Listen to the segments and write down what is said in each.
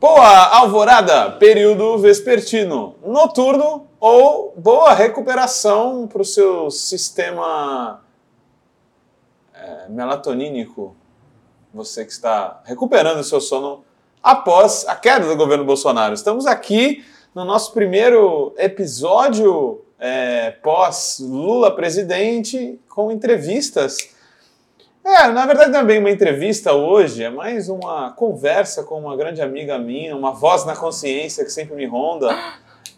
Boa alvorada, período vespertino, noturno ou boa recuperação para o seu sistema é, melatonínico. Você que está recuperando o seu sono após a queda do governo Bolsonaro. Estamos aqui no nosso primeiro episódio é, pós Lula presidente com entrevistas é, na verdade não é bem uma entrevista hoje, é mais uma conversa com uma grande amiga minha, uma voz na consciência que sempre me ronda.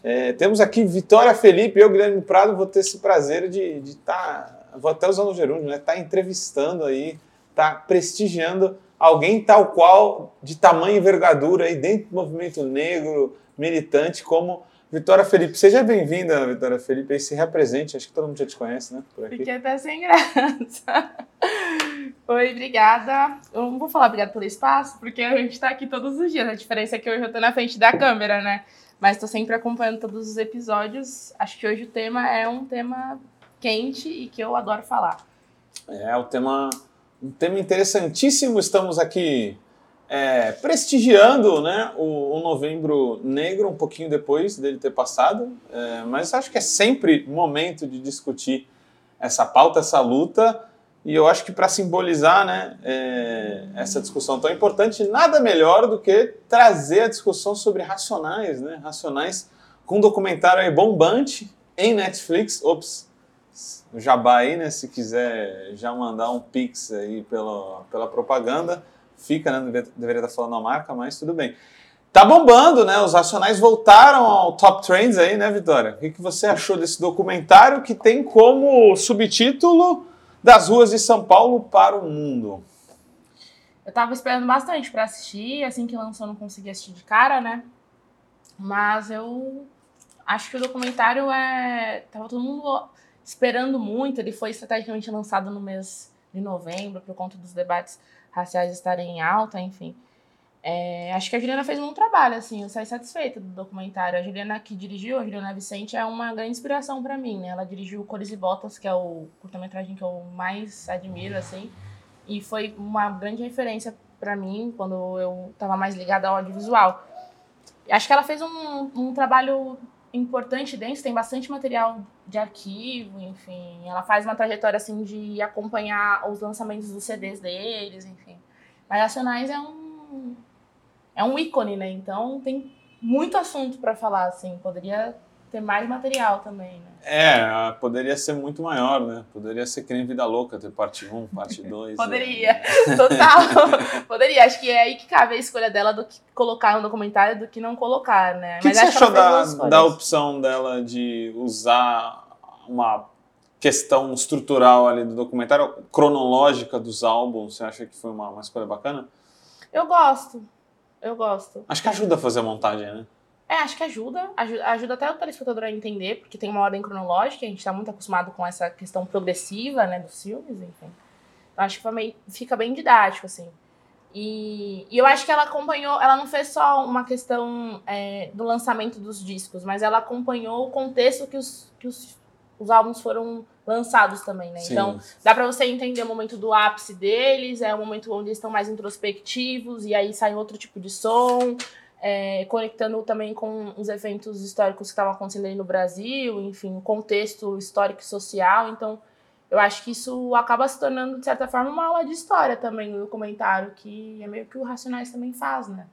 É, temos aqui Vitória Felipe, eu, Guilherme Prado, vou ter esse prazer de estar, tá, vou até usar o gerúndio, né? Estar tá entrevistando aí, tá prestigiando alguém tal qual, de tamanho e envergadura aí dentro do movimento negro, militante, como Vitória Felipe, seja bem-vinda, Vitória Felipe, aí se represente, acho que todo mundo já te conhece, né? Por aqui. Fiquei até sem graça. Oi, obrigada. Eu não vou falar obrigada pelo espaço, porque a gente está aqui todos os dias. A diferença é que hoje eu estou na frente da câmera, né? Mas estou sempre acompanhando todos os episódios. Acho que hoje o tema é um tema quente e que eu adoro falar. É, o tema, um tema interessantíssimo. Estamos aqui é, prestigiando né, o, o, Novembro Negro, um pouquinho depois dele ter passado, é, mas acho que é sempre momento de discutir essa pauta, essa luta, e eu acho que para simbolizar né, é, essa discussão tão importante, nada melhor do que trazer a discussão sobre Racionais, né, Racionais com um documentário aí bombante em Netflix, ops, Jabá aí, né, se quiser já mandar um pix aí pela, pela propaganda, fica, né? Deveria, estar falando a marca, mas tudo bem. Tá bombando, né? Os Racionais voltaram ao Top Trends aí, né, Vitória? O que você achou desse documentário que tem como subtítulo Das Ruas de São Paulo para o Mundo? Eu tava esperando bastante para assistir, assim que lançou não consegui assistir de cara, né? Mas eu acho que o documentário é. Tava todo mundo esperando muito, ele foi estrategicamente lançado no mês de novembro por conta dos debates raciais estarem em alta, enfim. É, acho que a Juliana fez um bom trabalho, assim, eu saí satisfeita do documentário. A Juliana que dirigiu, a Juliana Vicente, é uma grande inspiração para mim, né? Ela dirigiu Cores e Botas, que é o curta-metragem que eu mais admiro, assim, e foi uma grande referência para mim quando eu estava mais ligada ao audiovisual. Acho que ela fez um, um trabalho importante dentro, tem bastante material de arquivo, enfim. Ela faz uma trajetória assim de acompanhar os lançamentos dos CDs deles, enfim. Mas Racionais é um é um ícone, né? Então tem muito assunto para falar assim, poderia ter mais material também, né? É, poderia ser muito maior, né? Poderia ser nem Vida Louca, ter parte 1, parte 2. poderia, é. total. poderia. Acho que é aí que cabe a escolha dela do que colocar no documentário do que não colocar, né? O que, que, você achou da, da opção dela de usar uma questão estrutural ali do documentário, cronológica dos álbuns? Você acha que foi uma, uma escolha bacana? Eu gosto. Eu gosto. Acho que ajuda a fazer a montagem, né? É, acho que ajuda, ajuda, ajuda até o telespectador a entender, porque tem uma ordem cronológica, a gente está muito acostumado com essa questão progressiva, né, dos filmes, enfim. Então, acho que fica bem didático, assim. E, e, eu acho que ela acompanhou, ela não fez só uma questão é, do lançamento dos discos, mas ela acompanhou o contexto que os, que os, os álbuns foram lançados também, né? Sim. Então, dá para você entender o momento do ápice deles, é o momento onde eles estão mais introspectivos, e aí sai outro tipo de som é, conectando também com os eventos históricos que estavam acontecendo aí no Brasil, enfim, o contexto histórico e social. Então, eu acho que isso acaba se tornando, de certa forma, uma aula de história também, no comentário, que é meio que o Racionais também faz, né?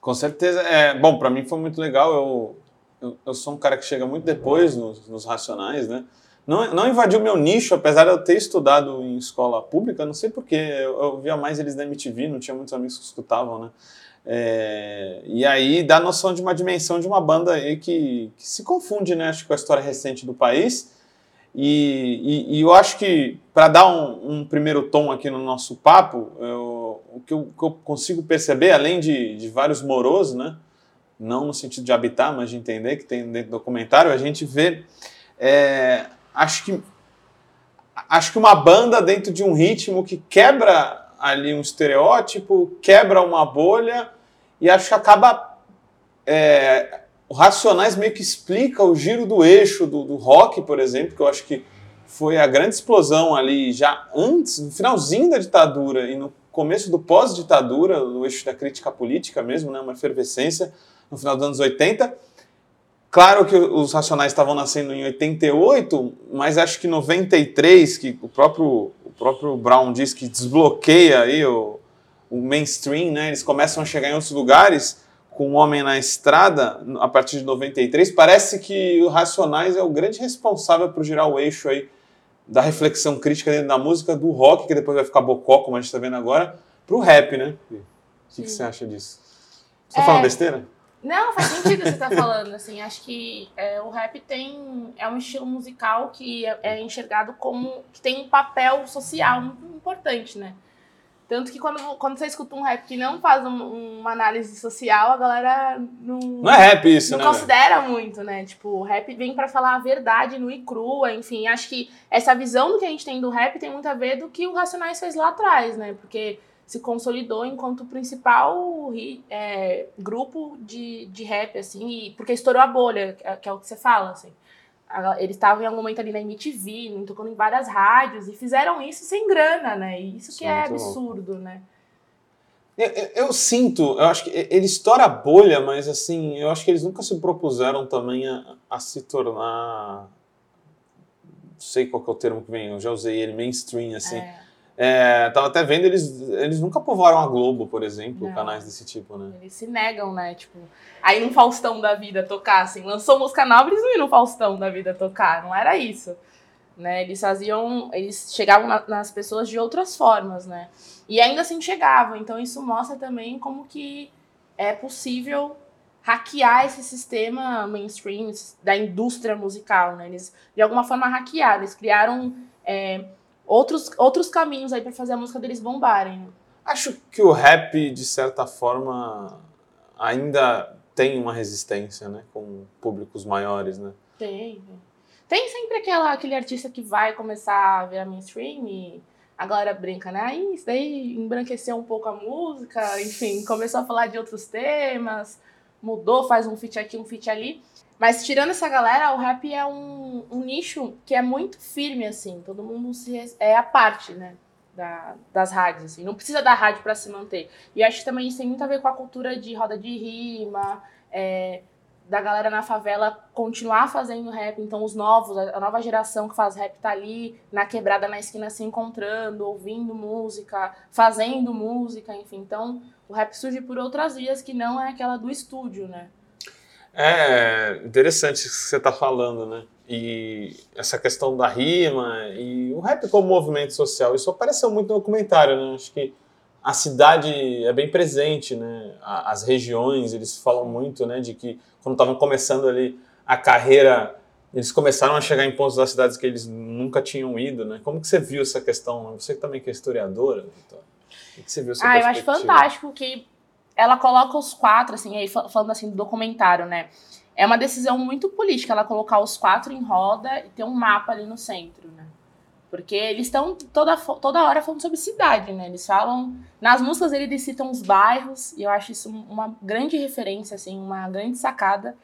Com certeza. É, bom, para mim foi muito legal. Eu, eu, eu, sou um cara que chega muito depois nos, nos Racionais, né? Não, não invadiu meu nicho, apesar de eu ter estudado em escola pública, não sei porquê. Eu, eu via mais eles na MTV, não tinha muitos amigos que escutavam, né? É, e aí dá noção de uma dimensão de uma banda aí que, que se confunde, né, acho, com a história recente do país. E, e, e eu acho que, para dar um, um, primeiro tom aqui no nosso papo, eu, o que eu, que eu, consigo perceber, além de, de vários morosos, né, não no sentido de habitar, mas de entender que tem dentro do documentário, a gente vê, é, acho que acho que uma banda dentro de um ritmo que quebra ali um estereótipo, quebra uma bolha e acho que acaba. É, o Racionais meio que explica o giro do eixo do, do rock, por exemplo, que eu acho que foi a grande explosão ali já antes, no finalzinho da ditadura e no começo do pós-ditadura, no eixo da crítica política mesmo, né, uma efervescência no final dos anos 80. Claro que os Racionais estavam nascendo em 88, mas acho que 93, que o próprio, o próprio Brown diz que desbloqueia aí o, o mainstream, né? Eles começam a chegar em outros lugares com o Homem na Estrada, a partir de 93, parece que o Racionais é o grande responsável por girar o eixo aí da reflexão crítica dentro da música, do rock, que depois vai ficar bocó, como a gente está vendo agora, para o rap, né? O que, que, você acha disso? Você está é... falando besteira? Não, faz sentido você estar tá falando, assim, acho que é, o rap tem, é um estilo musical que é, é enxergado como, que tem um papel social muito importante, né? Tanto que quando, quando você escuta um rap que não faz um, uma análise social, a galera não. Não é rap isso, não né? Não considera muito, né? Tipo, o rap vem para falar a verdade no e crua, enfim. Acho que essa visão do que a gente tem do rap tem muito a ver do que o Racionais fez lá atrás, né? Porque se consolidou enquanto o principal é, grupo de, de rap, assim, e, porque estourou a bolha, que é o que você fala, assim. Eles estavam em algum momento ali na MTV, tocando em várias rádios, e fizeram isso sem grana, né? E isso que Sim, é absurdo, bom. né? Eu, eu, eu, sinto, eu acho que ele estoura a bolha, mas assim, eu acho que eles nunca se propuseram também a, a se tornar. Não sei qual é o termo que vem, eu já usei ele, mainstream, assim. É é, tava até vendo, eles, eles nunca povoaram a Globo, por exemplo, Não. canais desse tipo, né? Eles se negam, né? Tipo, aí no Faustão da vida tocar, assim, lançou música nova, eles não iam no Faustão da vida tocar, não era isso. Né? Eles faziam, eles chegavam na, nas pessoas de outras formas, né? E ainda assim chegavam, então isso mostra também como que é possível hackear esse sistema mainstream da indústria musical, né? Eles, de alguma forma, hackearam, eles criaram... É, outros, outros caminhos aí para fazer a música deles bombarem. Acho que o rap, de certa forma, ainda tem uma resistência, né? Com públicos maiores, né? Tem. Tem sempre aquela, aquele artista que vai começar a virar mainstream e a galera brinca, né? Aí isso daí embranqueceu um pouco a música, enfim, começou a falar de outros temas, mudou, faz um feat aqui, um feat ali. Mas tirando essa galera, o rap é um, um nicho que é muito firme, assim. Todo mundo se é a parte, né? Da, das rádios, assim. Não precisa da rádio para se manter. E acho que também isso tem muito a ver com a cultura de roda de rima, é, da galera na favela continuar fazendo rap. Então, os novos, a nova geração que faz rap tá ali na quebrada, na esquina, se encontrando, ouvindo música, fazendo música, enfim. Então, o rap surge por outras vias que não é aquela do estúdio, né? É interessante isso que você está falando, né? E essa questão da rima e o rap como movimento social, isso apareceu muito no documentário, né? Acho que a cidade é bem presente, né? As regiões, eles falam muito, né? De que quando estavam começando ali a carreira, eles começaram a chegar em pontos das cidades que eles nunca tinham ido, né? Como que você viu essa questão? Você também que é historiadora, então, o que você viu essa Ah, eu acho fantástico que ela coloca os quatro, assim, aí falando assim do documentário, né? É uma decisão muito política ela colocar os quatro em roda e ter um mapa ali no centro, né? Porque eles estão toda, toda hora falando sobre cidade, né? Eles falam. Nas músicas eles citam os bairros, e eu acho isso uma grande referência, assim, uma grande sacada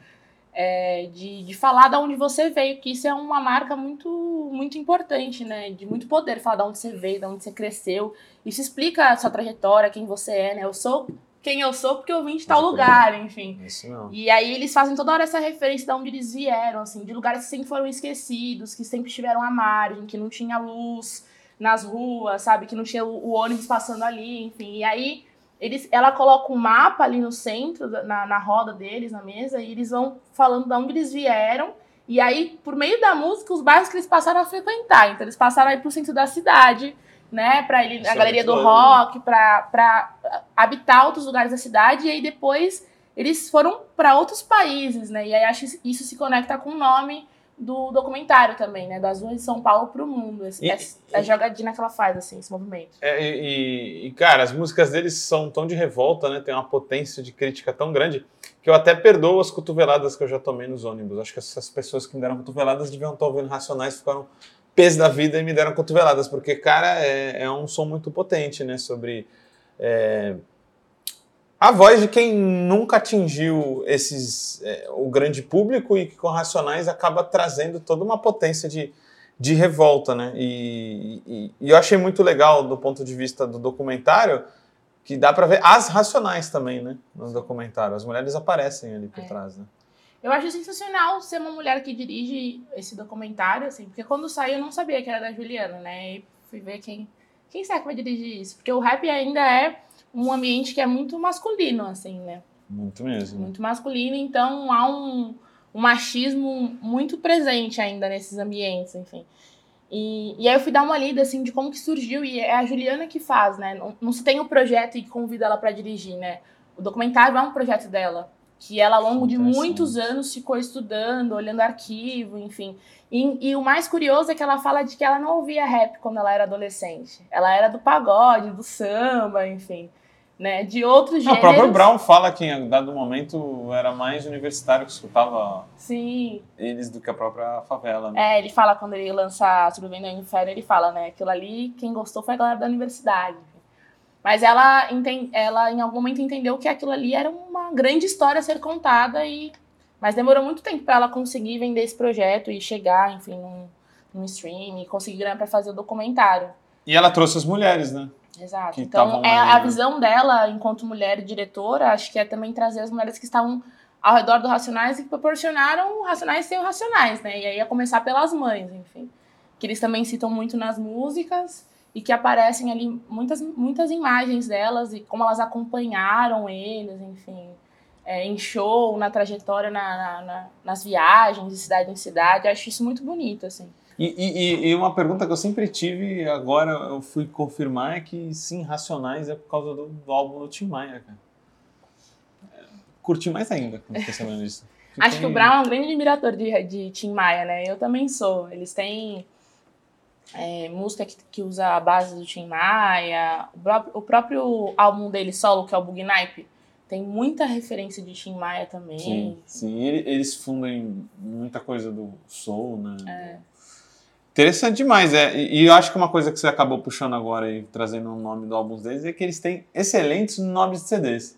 é, de, de falar de onde você veio, que isso é uma marca muito, muito importante, né? De muito poder falar de onde você veio, de onde você cresceu. Isso explica a sua trajetória, quem você é, né? Eu sou quem eu sou porque eu vim de tal lugar, enfim. Isso não. E aí eles fazem toda hora essa referência de onde eles vieram, assim, de lugares que sempre foram esquecidos, que sempre estiveram à margem, que não tinha luz nas ruas, sabe? Que não tinha o, o ônibus passando ali, enfim. E aí eles, ela coloca um mapa ali no centro, na, na roda deles, na mesa, e eles vão falando de onde eles vieram. E aí, por meio da música, os bairros que eles passaram a frequentar. Então, eles passaram aí pro centro da cidade, né, para ele na é galeria do rock, para habitar outros lugares da cidade e aí depois eles foram para outros países, né? E aí acho que isso se conecta com o nome do documentário também, né? Das ruas de São Paulo para o mundo. Esse, e, a jogadinha que ela faz, assim, esse movimento. É, e, e, cara, as músicas deles são tão de revolta, né? Tem uma potência de crítica tão grande que eu até perdoo as cotoveladas que eu já tomei nos ônibus. Acho que essas pessoas que me deram cotoveladas deviam estar ouvindo Racionais ficaram peso da vida e me deram cotoveladas, porque, cara, é, é um som muito potente, né? Sobre é, a voz de quem nunca atingiu esses é, o grande público e que com Racionais acaba trazendo toda uma potência de, de revolta, né? E, e, e, eu achei muito legal do ponto de vista do documentário que dá para ver as racionais também, né? No documentário, as mulheres aparecem ali por é. trás, né? Eu acho sensacional ser uma mulher que dirige esse documentário, assim, porque quando saiu eu não sabia que era da Juliana, né? E fui ver quem, quem será que vai dirigir isso, porque o rap ainda é um ambiente que é muito masculino, assim, né? Muito mesmo. Muito masculino, então há um, um machismo muito presente ainda nesses ambientes, enfim. E, e aí eu fui dar uma lida, assim, de como que surgiu, e é a Juliana que faz, né? Não, não se tem o um projeto e convida ela para dirigir, né? O documentário é um projeto dela, que ela ao longo de muitos anos ficou estudando, olhando arquivo, enfim. E, e, o mais curioso é que ela fala de que ela não ouvia rap quando ela era adolescente. Ela era do pagode, do samba, enfim né? De outros gêneros. o próprio Brown fala que em dado momento era mais universitário que escutava Sim. eles do que a própria favela. Né? É, ele fala quando ele lança Sobrevivendo ao Inferno, ele fala, né? Aquilo ali, quem gostou foi a galera da universidade. Mas ela, ela em algum momento entendeu que aquilo ali era uma grande história a ser contada e mas demorou muito tempo para ela conseguir vender esse projeto e chegar, enfim, num, num stream e conseguir grana para fazer o documentário. E ela trouxe as mulheres, né? Exato. Então, é a né? visão dela, enquanto mulher diretora, acho que é também trazer as mulheres que estavam ao redor do Racionais e que proporcionaram o Racionais ser o Racionais, né? E aí a começar pelas mães, enfim. Que eles também citam muito nas músicas e que aparecem ali muitas, muitas imagens delas e como elas acompanharam eles, enfim. É, em show, na trajetória, na, na, na, nas viagens de cidade em cidade. Acho isso muito bonito, assim. E, e, e, uma pergunta que eu sempre tive, agora eu fui confirmar, é que sim, Racionais é por causa do, do álbum do Tim Maia, cara. É, curti mais ainda quando sabendo disso. Acho tem... que o Brown é um grande admirador de, de Tim Maia, né? Eu também sou. Eles têm é, música que, que, usa a base do Tim Maia. O próprio, o próprio álbum dele solo, que é o Bugnipe, tem muita referência de Tim Maia também. Sim, sim. eles fundem muita coisa do soul, né? É. Interessante demais, é. E eu acho que uma coisa que você acabou puxando agora e trazendo o nome do álbum deles é que eles têm excelentes nomes de CDs.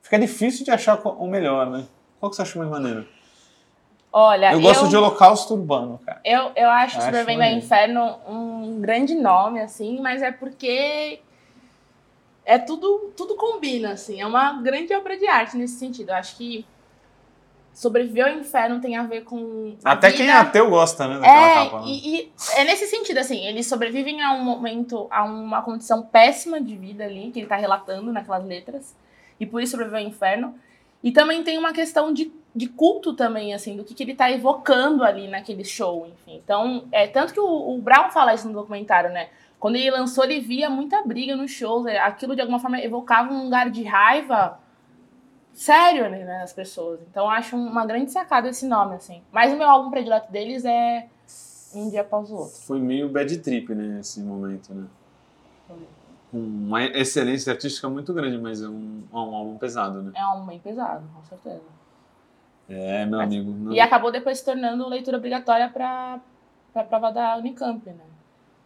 Fica difícil de achar o melhor, né? Qual que você acha mais maneiro? Olha, eu gosto eu, de Holocausto Urbano, cara. Eu, eu acho, acho Superman ao Inferno um grande nome, assim, mas é porque é tudo, tudo combina, assim. É uma grande obra de arte nesse sentido. Eu acho que sobreviver ao inferno tem a ver com. A Até vida. quem é ateu gosta, né? Daquela é, capa. Né? E, e, é nesse sentido, assim, eles sobrevivem a um momento, a uma condição péssima de vida ali, que ele tá relatando naquelas letras, e por isso sobreviveu ao inferno. E também tem uma questão de, de culto também, assim, do que, que ele tá evocando ali naquele show, enfim. Então, é tanto que o, o Brown fala isso no documentário, né? Quando ele lançou, ele via muita briga nos shows, é, aquilo de alguma forma evocava um lugar de raiva sério né, nas pessoas. Então acho uma grande sacada esse nome, assim. Mas o meu álbum predileto deles é Um Dia Após o Outro. Foi meio bad trip, né, esse momento, né? Uma excelência artística muito grande, mas é um, é um álbum pesado, né? É um álbum bem pesado, com certeza. É, meu mas, amigo. Não... E acabou depois se tornando leitura obrigatória para a prova da Unicamp, né?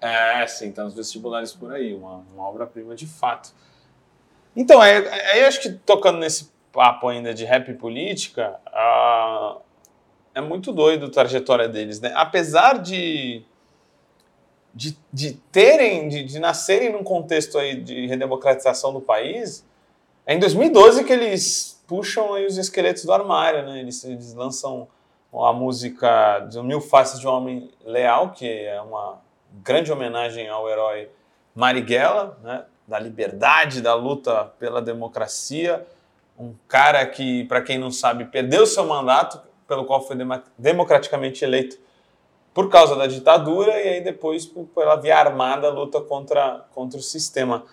É, sim, tá nos vestibulares por aí, uma, uma obra-prima de fato. Então, aí, aí acho que tocando nesse papo ainda de rap política, uh, é muito doido a trajetória deles, né? Apesar de, de, de terem, de, de nascerem num contexto aí de redemocratização do país, é em 2012 que eles puxam aí os esqueletos do armário, né? Eles, eles lançam a música de Mil Faces de um Homem Leal, que é uma grande homenagem ao herói Marighella, né? da liberdade, da luta pela democracia, um cara que, para quem não sabe, perdeu seu mandato, pelo qual foi democraticamente eleito por causa da ditadura e aí depois pela via armada luta contra, contra o sistema.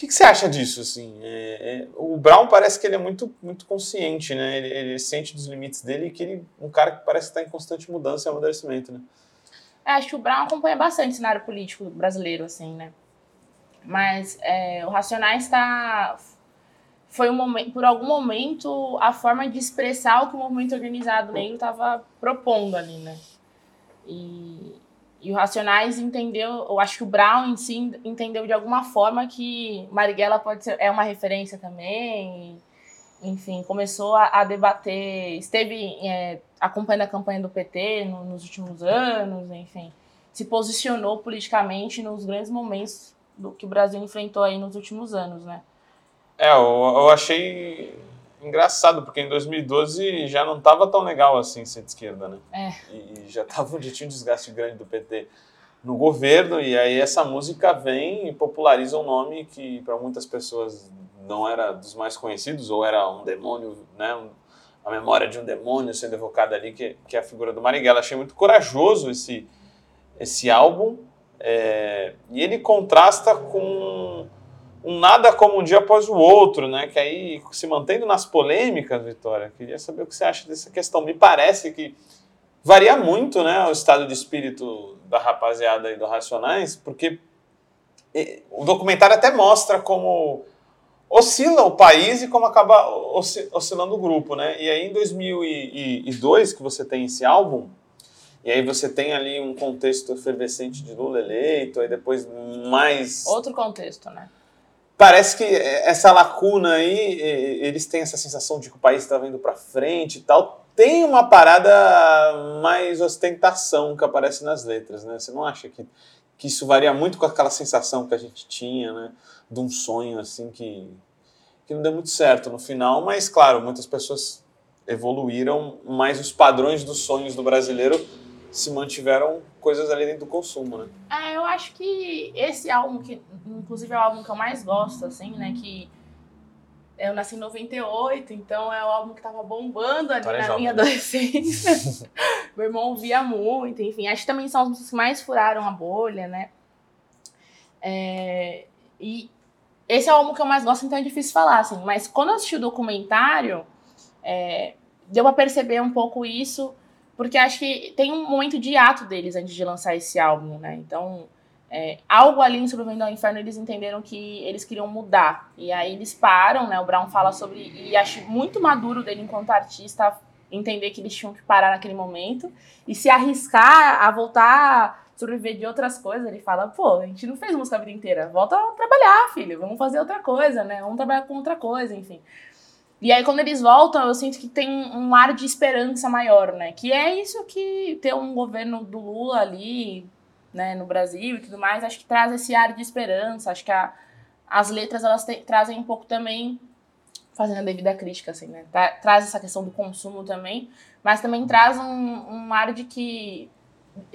Que, que você acha disso? Assim? É, é, o Brown parece que ele é muito, muito consciente, né? Ele, ele sente dos limites dele e que ele um cara que parece estar em constante mudança e amadurecimento, né? É, acho que o Brown acompanha bastante o cenário político brasileiro, assim, né? Mas é, o Racionais está foi um momento, por algum momento, a forma de expressar o que o movimento organizado negro estava propondo ali, né? E, e o Racionais entendeu, eu acho que o Brown em si entendeu de alguma forma que Marighella pode ser, é uma referência também. E, enfim, começou a, a debater, esteve é, acompanhando a campanha do PT no, nos últimos anos, enfim. se posicionou politicamente nos grandes momentos do que o Brasil enfrentou aí nos últimos anos, né? É, eu, eu achei engraçado, porque em 2012 já não estava tão legal assim ser de esquerda, né? É. E, já, tava, já tinha um desgaste grande do PT no governo, e aí essa música vem e populariza um nome que para muitas pessoas não era dos mais conhecidos, ou era um demônio, né? a memória de um demônio sendo evocada ali, que, que é a figura do Marighella. Achei muito corajoso esse, esse álbum, é, e ele contrasta com um nada como um dia após o outro, né? Que aí se mantendo nas polêmicas, Vitória. Queria saber o que você acha dessa questão. Me parece que varia muito, né, o estado de espírito da rapaziada e do Racionais, porque o documentário até mostra como oscila o país e como acaba oscilando o grupo, né? E aí em 2002 que você tem esse álbum, e aí você tem ali um contexto efervescente de Lula eleito, aí depois mais outro contexto, né? Parece que essa lacuna aí, eles têm essa sensação de que o país está indo para frente e tal. Tem uma parada mais ostentação que aparece nas letras, né? Você não acha que, que isso varia muito com aquela sensação que a gente tinha, né? de um sonho assim que, que não deu muito certo no final, mas claro, muitas pessoas evoluíram, mas os padrões dos sonhos do brasileiro se mantiveram coisas ali dentro do consumo, né? É, eu acho que esse álbum, que inclusive é o álbum que eu mais gosto, assim, né, que eu nasci em 98, então é o álbum que tava bombando ali na minha adolescência. Meu irmão via muito, enfim. Acho que também são as músicas que mais furaram a bolha, né? É, e esse é o álbum que eu mais gosto, então é difícil falar, assim. Mas quando eu assisti o documentário, é, deu pra perceber um pouco isso, porque acho que tem um momento de ato deles antes de lançar esse álbum, né? Então, é, algo ali em Sobrevivendo ao Inferno, eles entenderam que eles queriam mudar. E aí eles param, né? O Brown fala sobre. E acho muito maduro dele enquanto artista entender que eles tinham que parar naquele momento e se arriscar a voltar sobreviver de outras coisas, ele fala, pô, a gente não fez música a vida inteira, volta a trabalhar, filho, vamos fazer outra coisa, né? Vamos trabalhar com outra coisa, enfim. E aí, quando eles voltam, eu sinto que tem um ar de esperança maior, né? Que é isso que ter um governo do Lula ali, né, no Brasil e tudo mais, acho que traz esse ar de esperança. Acho que a, as letras, elas te, trazem um pouco também, fazendo a devida crítica, assim, né? Tra, traz essa questão do consumo também, mas também traz um, um ar de que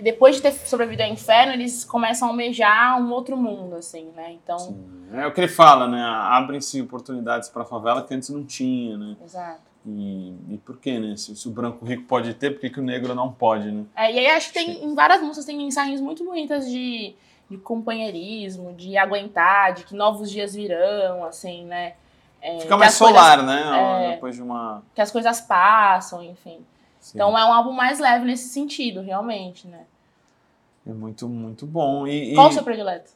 depois de ter sobrevivido ao inferno, eles começam a almejar um outro mundo, assim, né? Então. Sim. É o que ele fala, né? Abrem-se oportunidades para a favela que antes não tinha, né? Exato. E, e por quê, né? Se, se, o branco rico pode ter, por que, que o negro não pode, né? É, e aí acho que tem, em várias músicas, tem mensagens muito bonitas de, de companheirismo, de aguentar, de que novos dias virão, assim, né? É, Fica mais solar, coisas, né? É, Depois de uma. Que as coisas passam, enfim. Sim. Então é um álbum mais leve nesse sentido, realmente, né? É muito, muito bom. E, Qual e... o seu predileto?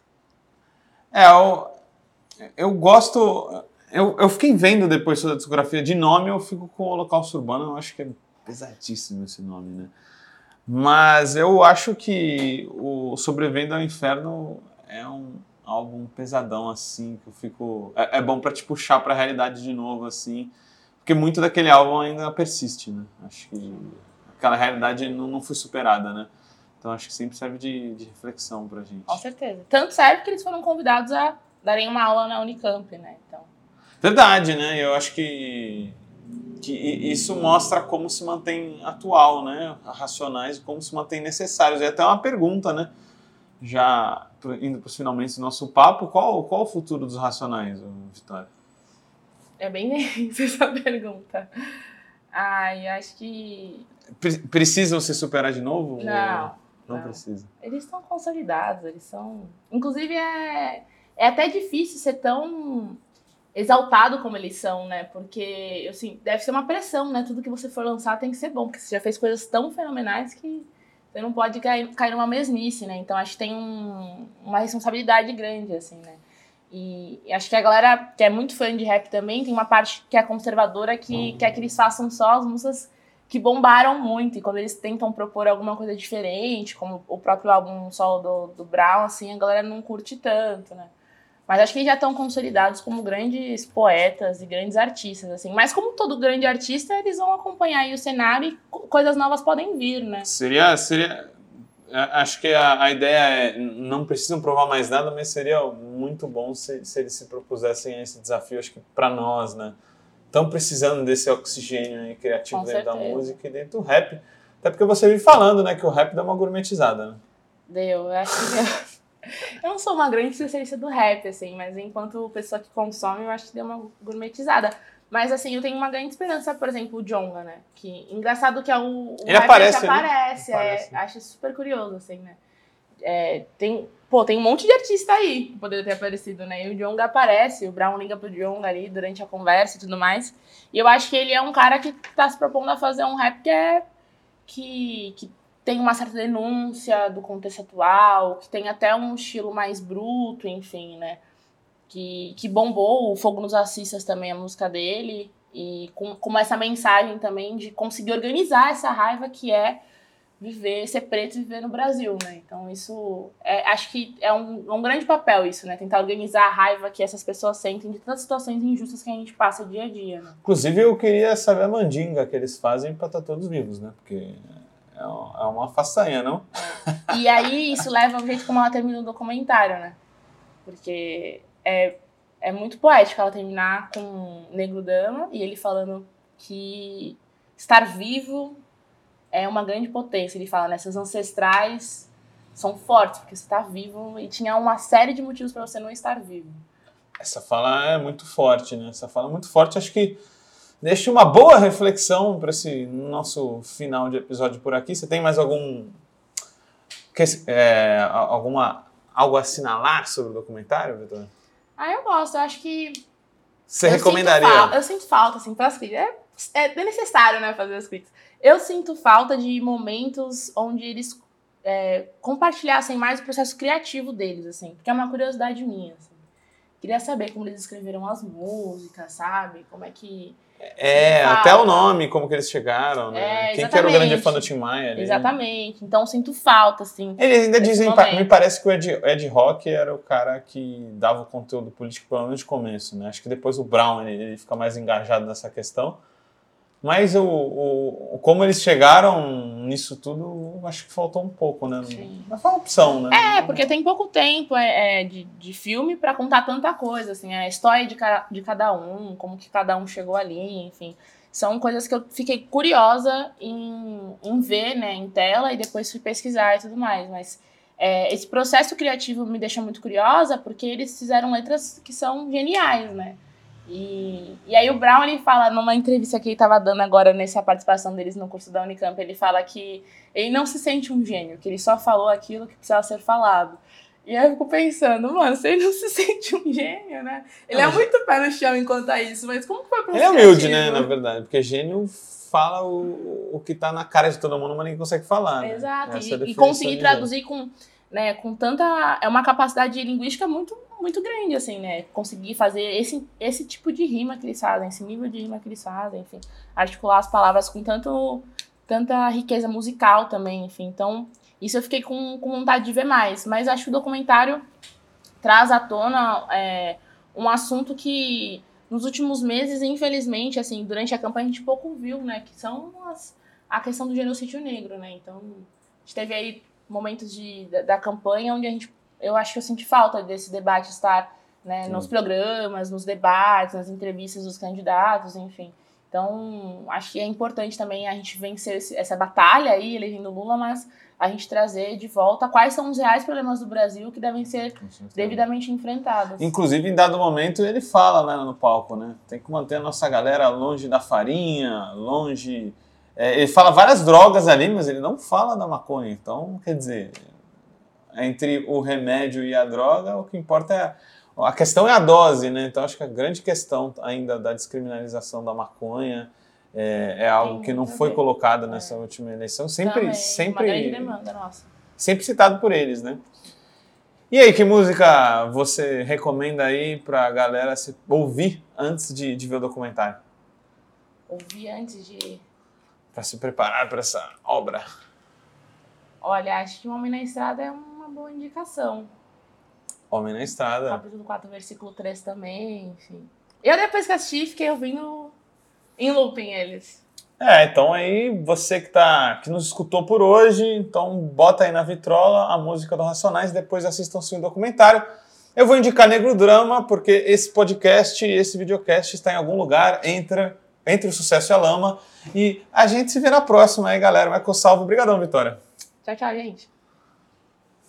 É, eu, eu gosto. Eu, eu fiquei vendo depois sobre a discografia de nome, eu fico com o Holocausto Urbano, eu acho que é pesadíssimo esse nome, né? Mas eu acho que o Sobrevivendo ao Inferno é um álbum pesadão, assim, que eu fico. É, é bom para te puxar pra realidade de novo, assim. Porque muito daquele álbum ainda persiste, né? Acho que aquela realidade não, não foi superada, né? Então acho que sempre serve de, de reflexão pra gente. Com certeza. Tanto serve que eles foram convidados a darem uma aula na Unicamp, né? Então... Verdade, né? Eu acho que, que isso mostra como se mantém atual, né? Racionais e como se mantém necessários. E até uma pergunta, né? Já indo para os finalmente do nosso papo, qual, qual o futuro dos racionais, Vitória? É bem densa essa pergunta. Ai, acho que. Precisam se superar de novo? Não. Não, não. precisa. Eles estão consolidados, eles são. Inclusive, é, é até difícil ser tão exaltado como eles são, né? Porque, assim, deve ser uma pressão, né? Tudo que você for lançar tem que ser bom, porque você já fez coisas tão fenomenais que você não pode cair, cair numa mesmice, né? Então, acho que tem um, uma responsabilidade grande, assim, né? E, acho que a galera que é muito fã de rap também tem uma parte que é conservadora que quer que eles façam só as músicas que bombaram muito. E quando eles tentam propor alguma coisa diferente, como o próprio álbum solo do, do Brown, assim, a galera não curte tanto, né? Mas acho que já estão consolidados como grandes poetas e grandes artistas, assim. Mas como todo grande artista, eles vão acompanhar aí o cenário e coisas novas podem vir, né? Seria, seria acho que a, a, ideia é não precisam provar mais nada, mas seria muito bom se, se eles se propusessem esse desafio, acho que para nós, né? Estão precisando desse oxigênio aí criativo Com dentro da certeza. música e dentro do rap. Até porque você vem falando, né, que o rap dá uma gourmetizada, né? Deu, eu acho que. Eu não sou uma grande especialista do rap, assim, mas enquanto pessoa que consome, eu acho que deu uma gourmetizada. Mas, assim, eu tenho uma grande esperança, por exemplo, o Jonga, né? Que engraçado que é o, o Ele aparece, que né? aparece, é, Aparece. acho super curioso, assim, né? É, tem, pô, tem um monte de artista aí que poderia ter aparecido, né? E o Jonga aparece, o Brown liga pro Jonga ali durante a conversa e tudo mais. E eu acho que ele é um cara que tá se propondo a fazer um rap que é. que, que tem uma certa denúncia do contexto atual, que tem até um estilo mais bruto, enfim, né? Que, que bombou o Fogo nos Assistas também, a música dele, e com, com essa mensagem também de conseguir organizar essa raiva que é viver, ser preto e viver no Brasil, né? Então isso, é, acho que é um, é um grande papel isso, né? Tentar organizar a raiva que essas pessoas sentem de tantas situações injustas que a gente passa dia a dia, né? Inclusive, eu queria saber a mandinga que eles fazem para estar todos vivos, né? Porque é uma é uma façanha, não? E aí isso leva ao jeito como ela termina o documentário, né? Porque é, é muito poético ela terminar com Negro Dama e ele falando que estar vivo é uma grande potência. Ele fala, né? Seus ancestrais são fortes, porque você está vivo e tinha uma série de motivos para você não estar vivo. Essa fala é muito forte, né? Essa fala é muito forte. Acho que deixa uma boa reflexão para esse nosso final de episódio por aqui. Você tem mais algum. é, alguma. algo a assinalar sobre o documentário, Vitor? Ah, eu gosto. Eu acho que Você recomendaria? Sinto falta, eu sinto falta, assim, pras críticas. É, é necessário, né, fazer as críticas. Eu sinto falta de momentos onde eles é, compartilhassem mais o processo criativo deles, assim, porque é uma curiosidade minha, assim. Queria saber como eles escreveram as músicas, sabe? Como é que. É, Fala. até o nome, como que eles chegaram, né? É, Quem que era o grande fã do Tim Maia ali? Exatamente. Então, eu sinto falta, assim. Eles ainda dizem, momento. me parece que o Ed, Ed Rock era o cara que dava o conteúdo político pelo menos de começo, né? Acho que depois o Brown ele, ele fica mais engajado nessa questão. Mas o, o, como eles chegaram nisso tudo, acho que faltou um pouco, né? Sim. Mas foi uma opção, né? É, porque tem pouco tempo é, é, de, de filme pra contar tanta coisa, assim, a história de, ca- de cada um, como que cada um chegou ali, enfim. São coisas que eu fiquei curiosa em, em ver, né, em tela, e depois fui pesquisar e tudo mais. Mas é, esse processo criativo me deixa muito curiosa, porque eles fizeram letras que são geniais, né? E, e aí o Brown, ele fala, numa entrevista que ele tava dando agora, nessa participação deles no curso da Unicamp, ele fala que ele não se sente um gênio, que ele só falou aquilo que precisava ser falado. E aí eu fico pensando, mano, ele não se sente um gênio, né? Ele é Não, muito pé no chão enquanto é isso, mas como que foi pra Ele é humilde, né, na verdade, porque gênio fala o, o que tá na cara de todo mundo, mas ninguém consegue falar. né? Exato, é a e, e definição conseguir traduzir com, né, com tanta... É uma capacidade linguística muito, muito grande, assim, né? Conseguir fazer esse, esse tipo de rima que eles fazem, esse nível de rima que eles fazem, enfim. Articular as palavras com tanto, tanta riqueza musical também, enfim. Então, isso eu fiquei com, com vontade de ver mais. Mas acho que o documentário traz à tona é, um assunto que nos últimos meses, infelizmente, assim, durante a campanha a gente pouco viu, né? Que são as, a questão do genocídio negro, né? Então, a gente teve aí momentos de, da, da campanha onde a gente, eu acho que eu senti falta desse debate estar né, nos programas, nos debates, nas entrevistas dos candidatos, enfim. Então, acho que é importante também a gente vencer esse- essa batalha aí, elegendo Lula, mas a gente trazer de volta quais são os reais problemas do Brasil que devem ser devidamente enfrentados. Inclusive, em dado momento, ele fala né, no palco, né? Tem que manter a nossa galera longe da farinha, longe. É, ele fala várias drogas ali, mas ele não fala da maconha. Então, quer dizer, entre o remédio e a droga, o que importa é. A questão é a dose, né? Então, acho que a grande questão ainda da descriminalização da maconha é, é algo que não a foi colocado nessa última eleição. Sempre, Também, sempre Uma grande demanda, nossa. sempre citado por eles, né? E aí, que música você recomenda aí pra galera se ouvir antes de, de ver o documentário? Ouvi antes de. Pra se preparar para essa obra. Olha, acho que o Homem na Estrada é uma boa indicação. Homem na Estrada. Capítulo 4, versículo 3 também, enfim. Eu depois que assisti, fiquei ouvindo em looping eles. É, então aí você que tá que nos escutou por hoje, então bota aí na vitrola a música do Racionais, depois assistam o documentário. Eu vou indicar Negro Drama porque esse podcast, esse videocast está em algum lugar entre entre o sucesso e a lama e a gente se vê na próxima aí, galera. Michael Salvo, obrigadão, Vitória. Tchau, tchau, gente.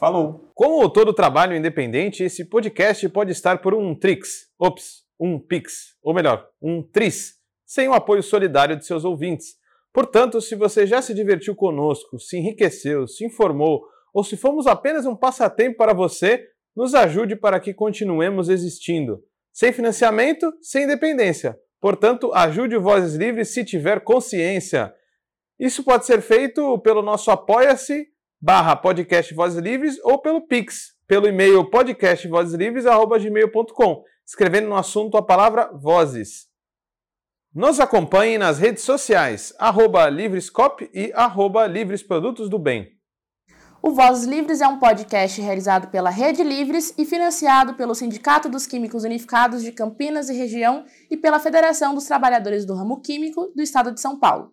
Falou. Como todo trabalho independente, esse podcast pode estar por um Trix, ops, um Pix, ou melhor, um Tris, sem o apoio solidário de seus ouvintes. Portanto, se você já se divertiu conosco, se enriqueceu, se informou, ou se fomos apenas um passatempo para você, nos ajude para que continuemos existindo. Sem financiamento, sem independência. Portanto, ajude o Vozes Livres se tiver consciência. Isso pode ser feito pelo nosso apoia-se barra podcast Vozes Livres ou pelo Pix, pelo e-mail podcastvozeslivres.gmail.com, escrevendo no assunto a palavra Vozes. Nos acompanhe nas redes sociais, arroba Livrescop e arroba Livres Produtos do Bem. O Vozes Livres é um podcast realizado pela Rede Livres e financiado pelo Sindicato dos Químicos Unificados de Campinas e Região e pela Federação dos Trabalhadores do Ramo Químico do Estado de São Paulo.